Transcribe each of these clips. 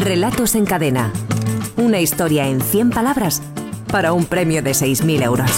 Relatos en cadena. Una historia en 100 palabras para un premio de 6.000 euros.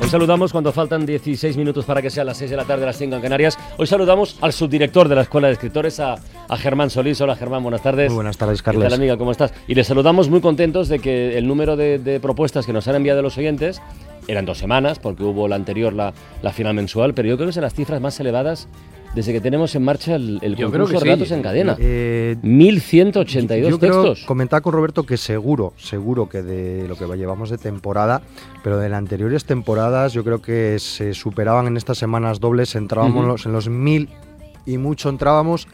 Hoy saludamos cuando faltan 16 minutos para que sean las 6 de la tarde, las 5 en Canarias. Hoy saludamos al subdirector de la Escuela de Escritores, a, Germán Solís. Hola Germán, buenas tardes. Muy buenas tardes, Carlos. ¿Qué amiga? ¿Cómo estás? Y les saludamos muy contentos de que el número de, propuestas que nos han enviado los oyentes eran dos semanas, porque hubo la anterior, la, la final mensual, pero yo creo que son las cifras más elevadas desde que tenemos en marcha el, el concurso de relatos en cadena. Eh, 1182 yo textos. Comentaba con Roberto que seguro, seguro que de lo que llevamos de temporada, pero de las anteriores temporadas yo creo que se superaban en estas semanas dobles, entrábamos en los mil y mucho entrábamos.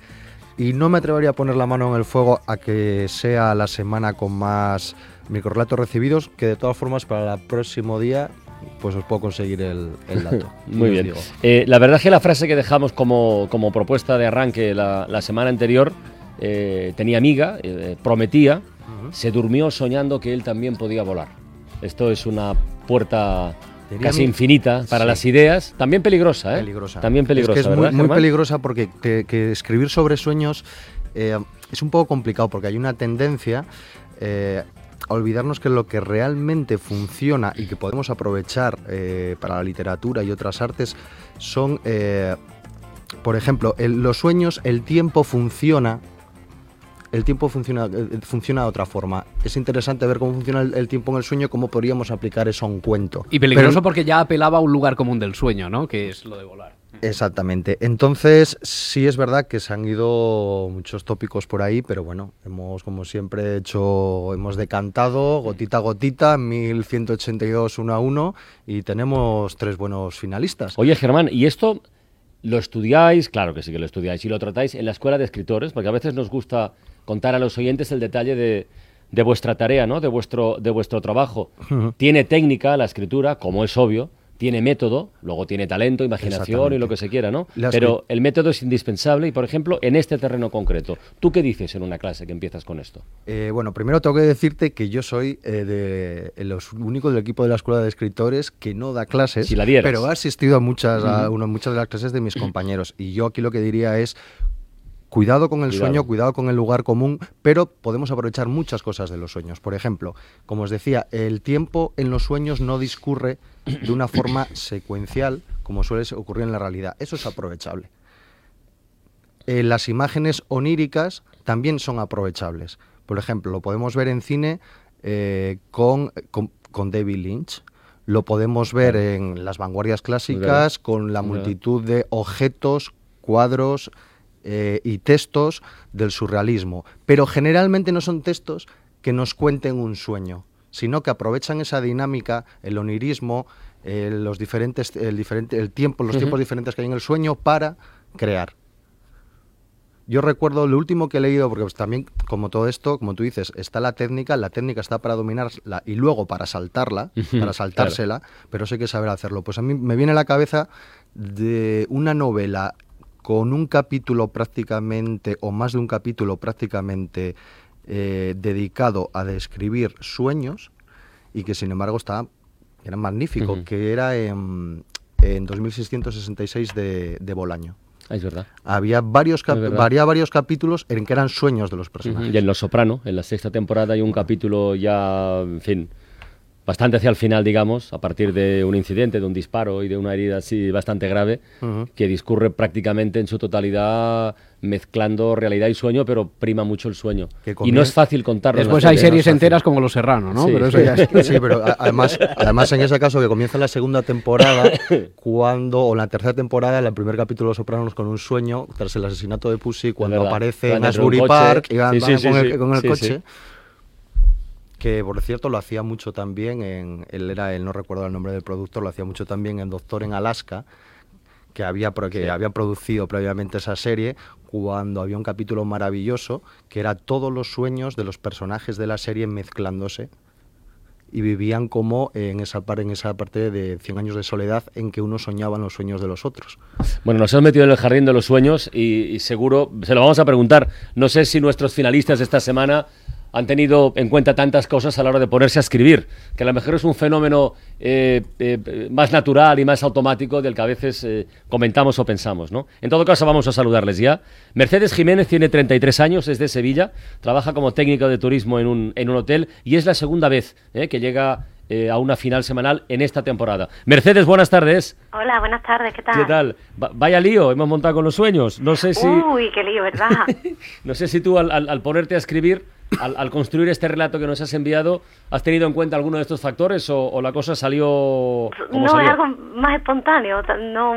Y no me atrevería a poner la mano en el fuego a que sea la semana con más microrelatos recibidos, que de todas formas para el próximo día pues os puedo conseguir el, dato. Muy bien. Eh, la verdad es que la frase que dejamos como, propuesta de arranque la, semana anterior eh, tenía amiga, eh, prometía, se durmió soñando que él también podía volar. Esto es una puerta casi infinita para las ideas, también peligrosa, ¿eh? Peligrosa. También peligrosa. Es, muy, peligrosa porque que escribir sobre sueños es un poco complicado porque hay una tendencia olvidarnos que lo que realmente funciona y que podemos aprovechar eh, para la literatura y otras artes son, eh, por ejemplo, los sueños, el tiempo funciona. El tiempo funciona, eh, funciona de otra forma. Es interesante ver cómo funciona el, tiempo en el sueño, cómo podríamos aplicar eso a un cuento. Y peligroso porque ya apelaba a un lugar común del sueño, ¿no? Que es lo de volar. Exactamente. Entonces, sí es verdad que se han ido muchos tópicos por ahí, pero bueno, hemos, como siempre, hecho, hemos decantado gotita a gotita, 1182 uno a uno, y tenemos tres buenos finalistas. Oye, Germán, ¿y esto lo estudiáis? Claro que sí que lo estudiáis, y lo tratáis en la escuela de escritores, porque a veces nos gusta contar a los oyentes el detalle de, de vuestra tarea, ¿no? De vuestro, de vuestro trabajo. Tiene técnica la escritura, como es obvio, tiene método, luego tiene talento, imaginación y lo que se quiera, ¿no? Pero el método es indispensable y, por ejemplo, en este terreno concreto, ¿tú qué dices en una clase que empiezas con esto? Eh, bueno, primero tengo que decirte que yo soy eh, de los únicos del equipo de la Escuela de Escritores que no da clases, pero he asistido a muchas, a muchas de las clases de mis compañeros y yo aquí lo que diría es Cuidado con el sueño, cuidado con el lugar común, pero podemos aprovechar muchas cosas de los sueños. Por ejemplo, como os decía, el tiempo en los sueños no discurre de una forma secuencial como suele ocurrir en la realidad. Eso es aprovechable. Eh, las imágenes oníricas también son aprovechables. Por ejemplo, lo podemos ver en cine eh, con, con, David Lynch. Lo podemos ver en las vanguardias clásicas con la multitud de objetos, cuadros, eh, y textos del surrealismo, pero generalmente no son textos que nos cuenten un sueño, sino que aprovechan esa dinámica, el onirismo, eh, los diferentes, el, diferente, el tiempo, los tiempos diferentes que hay en el sueño para crear. Yo recuerdo lo último que he leído, porque pues, también, como todo esto, como tú dices, está la técnica, la técnica está para dominarla y luego para saltarla, para saltársela, pero eso hay que saber hacerlo. Pues a mí me viene a la cabeza de una novela con un capítulo prácticamente, o más de un capítulo prácticamente eh, dedicado a describir sueños y que sin embargo está, era magnífico, que era en, en 2666 de, de Bolaño. Ah, es verdad. Había varios, varios capítulos en que eran sueños de los personajes. Y en Los Soprano, en la sexta temporada, hay un capítulo ya, en fin, bastante hacia el final, digamos, a partir de un incidente, de un disparo y de una herida así bastante grave, que discurre prácticamente en su totalidad mezclando realidad y sueño, pero prima mucho el sueño. Y no es fácil contarlo. Después hay series enteras como Los Serrano, ¿no? Sí, pero, eso ya sí, pero además, además en ese caso que comienza la segunda temporada, cuando, o la tercera temporada, el primer capítulo de Sopranos con un sueño, tras el asesinato de Pussy, cuando aparece en Asbury Park y van, con el, con el coche que por cierto lo hacía mucho también en, él era, él no recuerdo el nombre del productor, lo hacía mucho también en Doctor en Alaska, que había, que había producido previamente esa serie, cuando había un capítulo maravilloso, que era todos los sueños de los personajes de la serie mezclándose y vivían como en esa, en esa parte de 100 años de soledad en que uno soñaba los sueños de los otros. Bueno, nos hemos metido en el jardín de los sueños y, y seguro se lo vamos a preguntar. No sé si nuestros finalistas de esta semana han tenido en cuenta tantas cosas a la hora de ponerse a escribir, que a lo mejor es un fenómeno eh, eh, más natural y más automático del que a veces eh, comentamos o pensamos. ¿no? En todo caso, vamos a saludarles ya. Mercedes Jiménez tiene 33 años, es de Sevilla, trabaja como técnico de turismo en un, en un hotel y es la segunda vez que llega a una final semanal en esta temporada. Mercedes, buenas tardes. Hola, buenas tardes, ¿qué tal? ¿Qué tal? vaya lío, hemos montado con los sueños. No sé si... Uy, qué lío, ¿verdad? no sé si tú al ponerte a escribir al, construir este relato que nos has enviado, ¿has tenido en cuenta alguno de estos factores o, la cosa salió como No, es algo más espontáneo. No,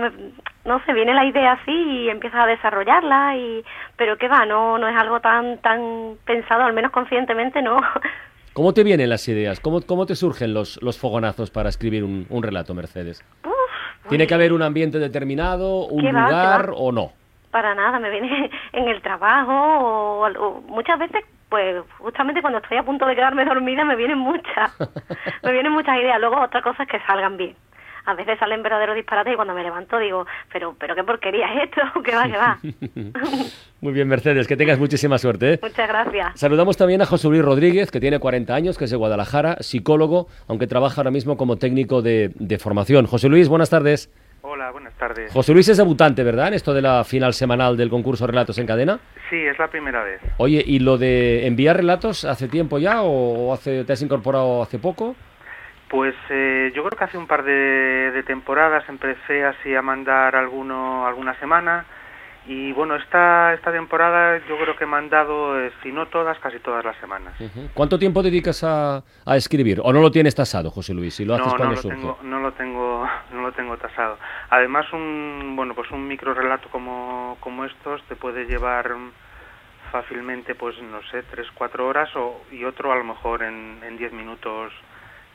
no se viene la idea así y empiezas a desarrollarla, y pero qué va, no, no es algo tan, tan pensado, al menos conscientemente no. ¿Cómo te vienen las ideas? ¿Cómo, cómo te surgen los, los fogonazos para escribir un, relato, Mercedes? ¿Tiene que haber un ambiente determinado, un lugar o no? Para nada, me viene en el trabajo o muchas veces pues justamente cuando estoy a punto de quedarme dormida me vienen muchas, me vienen muchas ideas. Luego otra cosa es que salgan bien. A veces salen verdaderos disparates y cuando me levanto digo, pero, pero qué porquería es esto, que va, que va. Muy bien, Mercedes, que tengas muchísima suerte. ¿eh? Muchas gracias. Saludamos también a José Luis Rodríguez, que tiene 40 años, que es de Guadalajara, psicólogo, aunque trabaja ahora mismo como técnico de, de formación. José Luis, buenas tardes. Hola, buenas tardes. José Luis es debutante, ¿verdad? En esto de la final semanal del concurso Relatos en Cadena. Sí, es la primera vez. Oye, ¿y lo de enviar relatos hace tiempo ya o hace, te has incorporado hace poco? Pues eh, yo creo que hace un par de, de temporadas empecé así a mandar alguno alguna semana y bueno, esta, esta temporada yo creo que he mandado, eh, si no todas, casi todas las semanas. ¿Cuánto tiempo dedicas a, a, escribir? ¿O no lo tienes tasado, José Luis? Si lo haces no, cuando no lo Tengo, no, lo tengo, no lo tengo tasado. Además, un, bueno, pues un micro relato como, como estos te puede llevar fácilmente, pues no sé, tres, cuatro horas o, y otro a lo mejor en, en diez minutos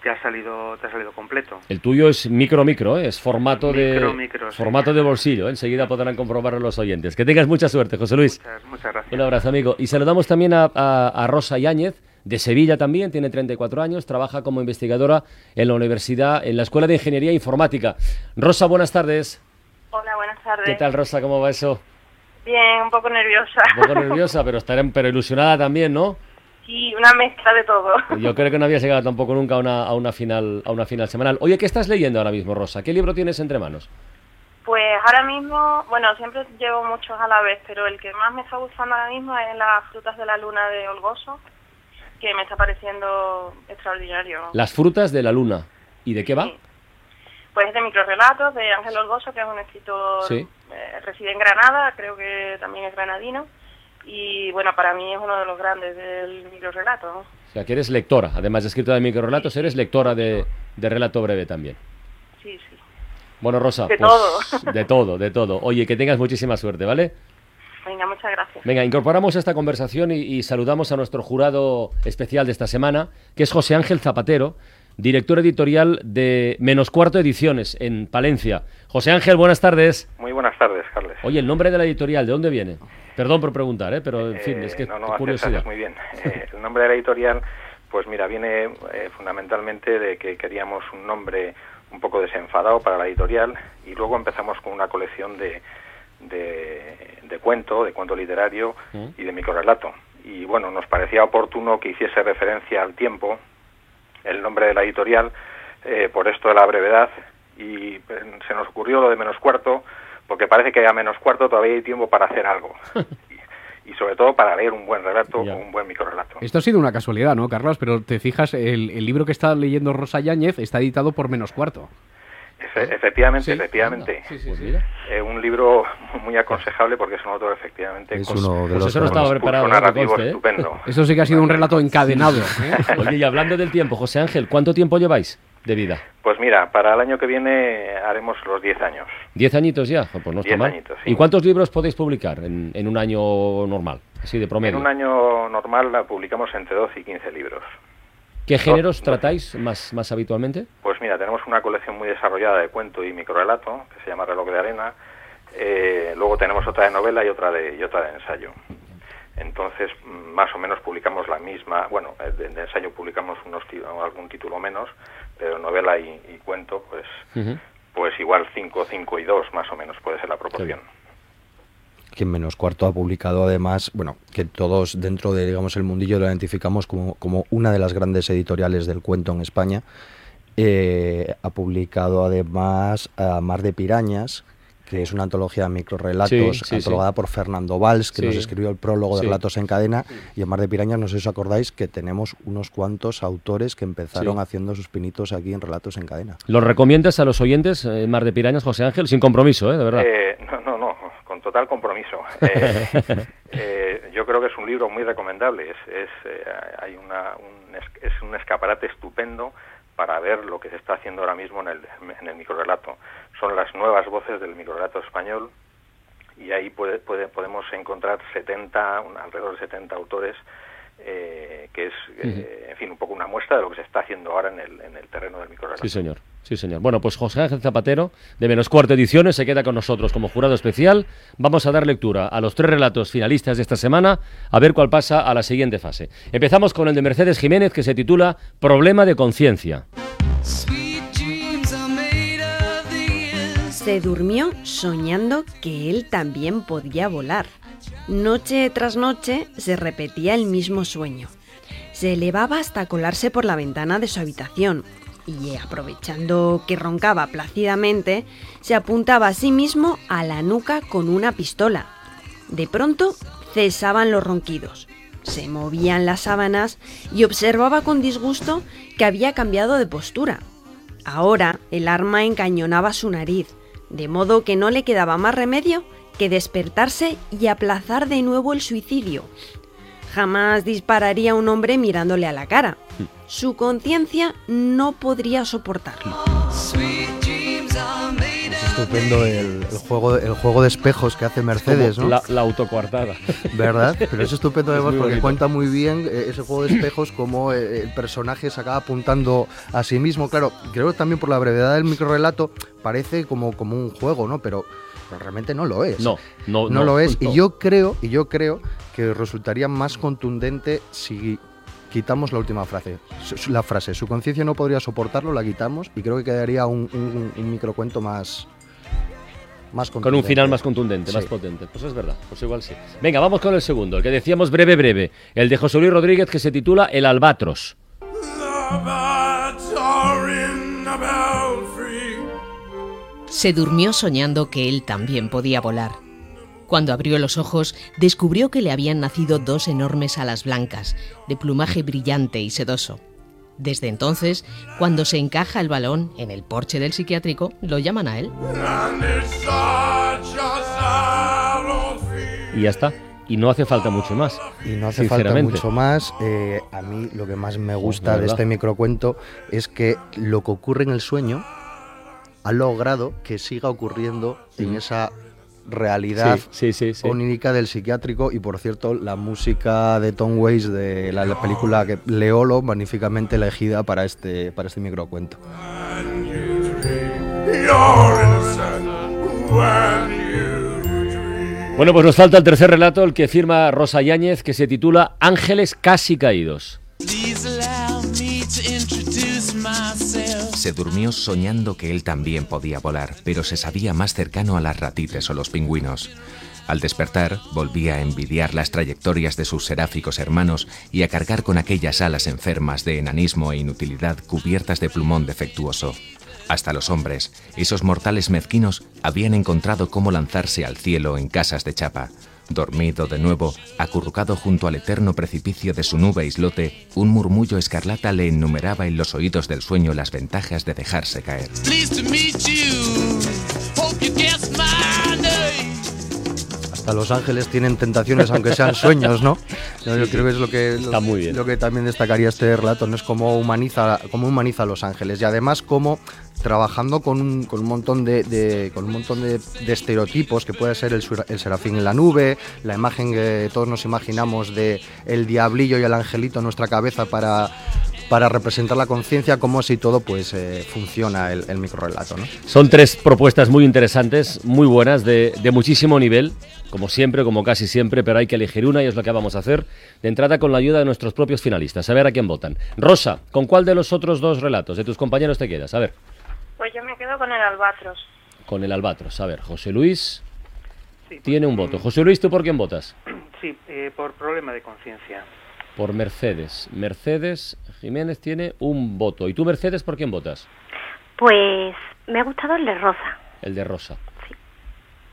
te ha salido te ha salido completo. El tuyo es micro micro, ¿eh? es formato de formato de bolsillo. ¿eh? Enseguida podrán comprobarlo los oyentes. Que tengas mucha suerte, José Luis. Muchas, gracias. Un abrazo, amigo. Y saludamos también a, Rosa Yáñez de Sevilla también, tiene 34 años, trabaja como investigadora en la universidad, en la Escuela de Ingeniería Informática. Rosa, buenas tardes. Hola, buenas tardes. ¿Qué tal, Rosa? ¿Cómo va eso? Bien, un poco nerviosa. Un poco nerviosa, pero estaré, pero ilusionada también, ¿no? Sí, una mezcla de todo. Yo creo que no había llegado tampoco nunca a una, a una, final, a una final semanal. Oye, ¿qué estás leyendo ahora mismo, Rosa? ¿Qué libro tienes entre manos? Pues ahora mismo, bueno, siempre llevo muchos a la vez, pero el que más me está gustando ahora mismo es Las frutas de la luna de Olgoso, que me está pareciendo extraordinario. Las frutas de la luna. ¿Y de qué va? Pues es de microrelatos de Ángel Olgoso, que es un escritor, ¿Sí? Eh, reside en Granada, creo que también es granadino y bueno, para mí es uno de los grandes del microrelato. ¿no? O sea, que eres lectora, además de escritora de microrelatos, eres lectora de, de relato breve también. Sí, sí. Bueno, Rosa, de pues, todo. De todo, de todo. Oye, que tengas muchísima suerte, ¿vale? Venga, muchas gracias. Venga, incorporamos esta conversación y, y, saludamos a nuestro jurado especial de esta semana, que es José Ángel Zapatero, director editorial de Menos Cuarto Ediciones en Palencia. José Ángel, buenas tardes. Muy buenas tardes, Carles. Oye, el nombre de la editorial, ¿de dónde viene? Perdón por preguntar, ¿eh? pero en fin, es que eh, no, no, curiosidad. muy bien. Eh, el nombre de la editorial, pues mira, viene eh, fundamentalmente de que queríamos un nombre un poco desenfadado para la editorial y luego empezamos con una colección de, de, cuento, de cuento literario mm. y de microrelato. Y bueno, nos parecía oportuno que hiciese referencia al tiempo el nombre de la editorial por esto de la brevedad y se nos ocurrió lo de menos cuarto porque parece que a menos cuarto todavía hay tiempo para hacer algo. y, sobre todo para leer un buen relato o un buen microrelato. Esto ha sido una casualidad, ¿no, Carlos? Pero te fijas, el, libro que está leyendo Rosa Yáñez está editado por menos cuarto. efectivamente, efectivamente. Eh, un libro muy aconsejable porque es un autor efectivamente es uno de los eso no estaba preparado, narrativo ¿eh? estupendo. Eso sí que ha sido un relato encadenado. ¿eh? Oye, y hablando del tiempo, José Ángel, ¿cuánto tiempo lleváis? de vida? Pues mira, para el año que viene haremos los 10 años. ¿10 añitos ya? Pues no está mal. Añitos, ¿Y cuántos libros podéis publicar en, en, un año normal? Así de promedio. En un año normal publicamos entre 12 y 15 libros. ¿Qué géneros tratáis más, más habitualmente? Pues mira, tenemos una colección muy desarrollada de cuento y microrelato, que se llama Reloj de Arena. Eh, luego tenemos otra de novela y otra de, y otra de ensayo. Entonces, más o menos publicamos la misma, bueno, de, ensayo publicamos unos algún título menos, pero novela y, cuento, pues, pues igual 5, 5 y 2 más o menos puede ser la proporción. que en menos cuarto ha publicado además, bueno, que todos dentro de, digamos, el mundillo lo identificamos como, como una de las grandes editoriales del cuento en España. Eh, ha publicado además a Mar de Pirañas, que es una antología de microrelatos antologada por Fernando Valls, que nos escribió el prólogo de Relatos en Cadena. Y en Mar de Pirañas, no sé si os acordáis, que tenemos unos cuantos autores que empezaron haciendo sus pinitos aquí en Relatos en Cadena. ¿Los recomiendas a los oyentes, eh, Mar de Pirañas, José Ángel? Sin compromiso, ¿eh? De verdad. Eh, no, no, no, con total compromiso. Eh, yo creo que es un libro muy recomendable. Es, es hay una, un, es un escaparate estupendo para ver lo que se está haciendo ahora mismo en el, en el microrelato. Son las nuevas voces del microrelato español y ahí puede, puede, podemos encontrar 70, alrededor de 70 autores eh, que es, eh, en fin, un poco una muestra de lo que se está haciendo ahora en el, en el terreno del microrelato. Sí, señor. Sí, señor. Bueno, pues José Ángel Zapatero, de Menos Cuarto Ediciones, se queda con nosotros como jurado especial. Vamos a dar lectura a los tres relatos finalistas de esta semana, a ver cuál pasa a la siguiente fase. Empezamos con el de Mercedes Jiménez, que se titula Problema de conciencia. Se durmió soñando que él también podía volar. Noche tras noche se repetía el mismo sueño. Se elevaba hasta colarse por la ventana de su habitación y, aprovechando que roncaba plácidamente, se apuntaba a sí mismo a la nuca con una pistola. De pronto cesaban los ronquidos, se movían las sábanas y observaba con disgusto que había cambiado de postura. Ahora el arma encañonaba su nariz, de modo que no le quedaba más remedio que despertarse y aplazar de nuevo el suicidio. Jamás dispararía un hombre mirándole a la cara. Su conciencia no podría soportarlo. Es estupendo el, juego, el juego de espejos que hace Mercedes, ¿no? La, autocuartada. ¿Verdad? Pero es estupendo además porque cuenta muy bien eh, ese juego de espejos como eh, el personaje se acaba apuntando a sí mismo. Claro, creo que también por la brevedad del microrelato parece como, como un juego, ¿no? Pero realmente no lo es. No, no, no, lo es. Y yo creo, y yo creo que resultaría más contundente si quitamos la última frase. La frase, su conciencia no podría soportarlo, la quitamos y creo que quedaría un, un, microcuento más, más Con un final más contundente, más potente. Pues es verdad, pues igual sí. Venga, vamos con el segundo, el que decíamos breve, breve. El de José Luis Rodríguez que se titula El Albatros. Se durmió soñando que él también podía volar. Cuando abrió los ojos, descubrió que le habían nacido dos enormes alas blancas, de plumaje brillante y sedoso. Desde entonces, cuando se encaja el balón en el porche del psiquiátrico, lo llaman a él. Y ya está. Y no hace falta mucho más. Y no hace falta mucho más. Eh, a mí lo que más me gusta de este microcuento es que lo que ocurre en el sueño ha logrado que siga ocurriendo en esa realidad onírica del psiquiátrico y por cierto la música de Tom Waits de la, película que Leolo magníficamente elegida para este para este microcuento. Bueno, pues nos falta el tercer relato, el que firma Rosa Yáñez, que se titula Ángeles casi caídos. Se durmió soñando que él también podía volar, pero se sabía más cercano a las ratites o los pingüinos. Al despertar, volvía a envidiar las trayectorias de sus seráficos hermanos y a cargar con aquellas alas enfermas de enanismo e inutilidad cubiertas de plumón defectuoso. Hasta los hombres, esos mortales mezquinos, habían encontrado cómo lanzarse al cielo en casas de chapa, Dormido de nuevo, acurrucado junto al eterno precipicio de su nube islote, un murmullo escarlata le enumeraba en los oídos del sueño las ventajas de dejarse caer. Hasta los ángeles tienen tentaciones, aunque sean sueños, ¿no? Yo creo que es lo que, lo, que también destacaría este relato, ¿no? Es como humaniza, humaniza a los ángeles y además como trabajando con un, con un montón de, con un montón de, estereotipos que puede ser el, el, serafín en la nube, la imagen que todos nos imaginamos de el diablillo y el angelito en nuestra cabeza para para representar la conciencia, como si todo pues eh, funciona el, el microrelato. ¿no? Son tres propuestas muy interesantes, muy buenas, de, de, muchísimo nivel, como siempre, como casi siempre, pero hay que elegir una y es lo que vamos a hacer de entrada con la ayuda de nuestros propios finalistas, a ver a quién votan. Rosa, ¿con cuál de los otros dos relatos de tus compañeros te quedas? A ver. Pues yo me quedo con el albatros. Con el albatros. A ver, José Luis. tiene un voto. José Luis, ¿tú por quién votas? Sí, eh, por problema de conciencia. Por Mercedes. Mercedes Jiménez tiene un voto. ¿Y tú, Mercedes, por quién votas? Pues me ha gustado el de Rosa. El de Rosa.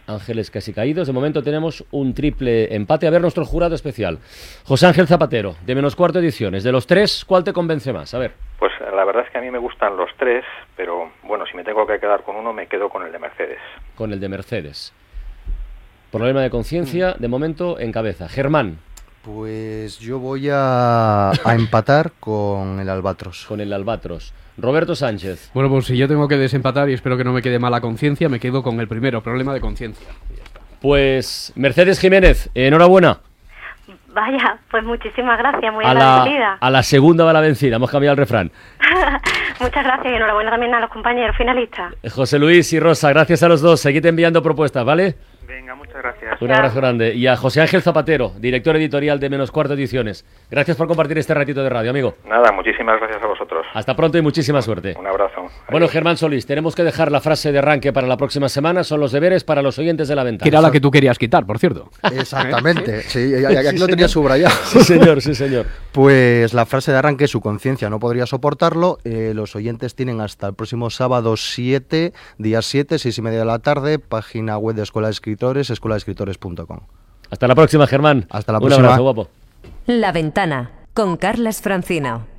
Ángeles casi caídos. De momento tenemos un triple empate. A ver nuestro jurado especial. José Ángel Zapatero, de menos cuarto ediciones. De los tres, ¿cuál te convence más? A ver. Pues la verdad es que a mí me gustan los tres, pero bueno, si me tengo que quedar con uno, me quedo con el de Mercedes. Con el de Mercedes. Problema de conciencia, de momento en cabeza. Germán. Pues yo voy a, a empatar con el Albatros. Con el Albatros. Roberto Sánchez. Bueno, pues si yo tengo que desempatar y espero que no me quede mala conciencia, me quedo con el primero, problema de conciencia. Pues Mercedes Jiménez, enhorabuena. Vaya, pues muchísimas gracias, muy a la, a la segunda va la vencida, hemos cambiado el refrán. Muchas gracias y enhorabuena también a los compañeros finalistas. José Luis y Rosa, gracias a los dos. Seguid enviando propuestas, ¿vale? Venga, muchas gracias. Un abrazo grande. Y a José Ángel Zapatero, director editorial de Menos Cuarto Ediciones. Gracias por compartir este ratito de radio, amigo. Nada, muchísimas gracias a vosotros. Hasta pronto y muchísima suerte. Un abrazo. Bueno, Germán Solís, tenemos que dejar la frase de arranque para la próxima semana. Son los deberes para los oyentes de la ventana. Que era la que tú querías quitar, por cierto. Exactamente. sí, aquí lo tenía subrayado. Sí, señor, sí, señor. Pues la frase de arranque, su conciencia no podría soportarlo. Eh, los oyentes tienen hasta el próximo sábado 7, día 7, 6 y media de la tarde, página web de Escuela de Escritores, escuela de escritores hasta la próxima, Germán. Hasta la próxima. Un abrazo, guapo. La ventana con Carlas Francino.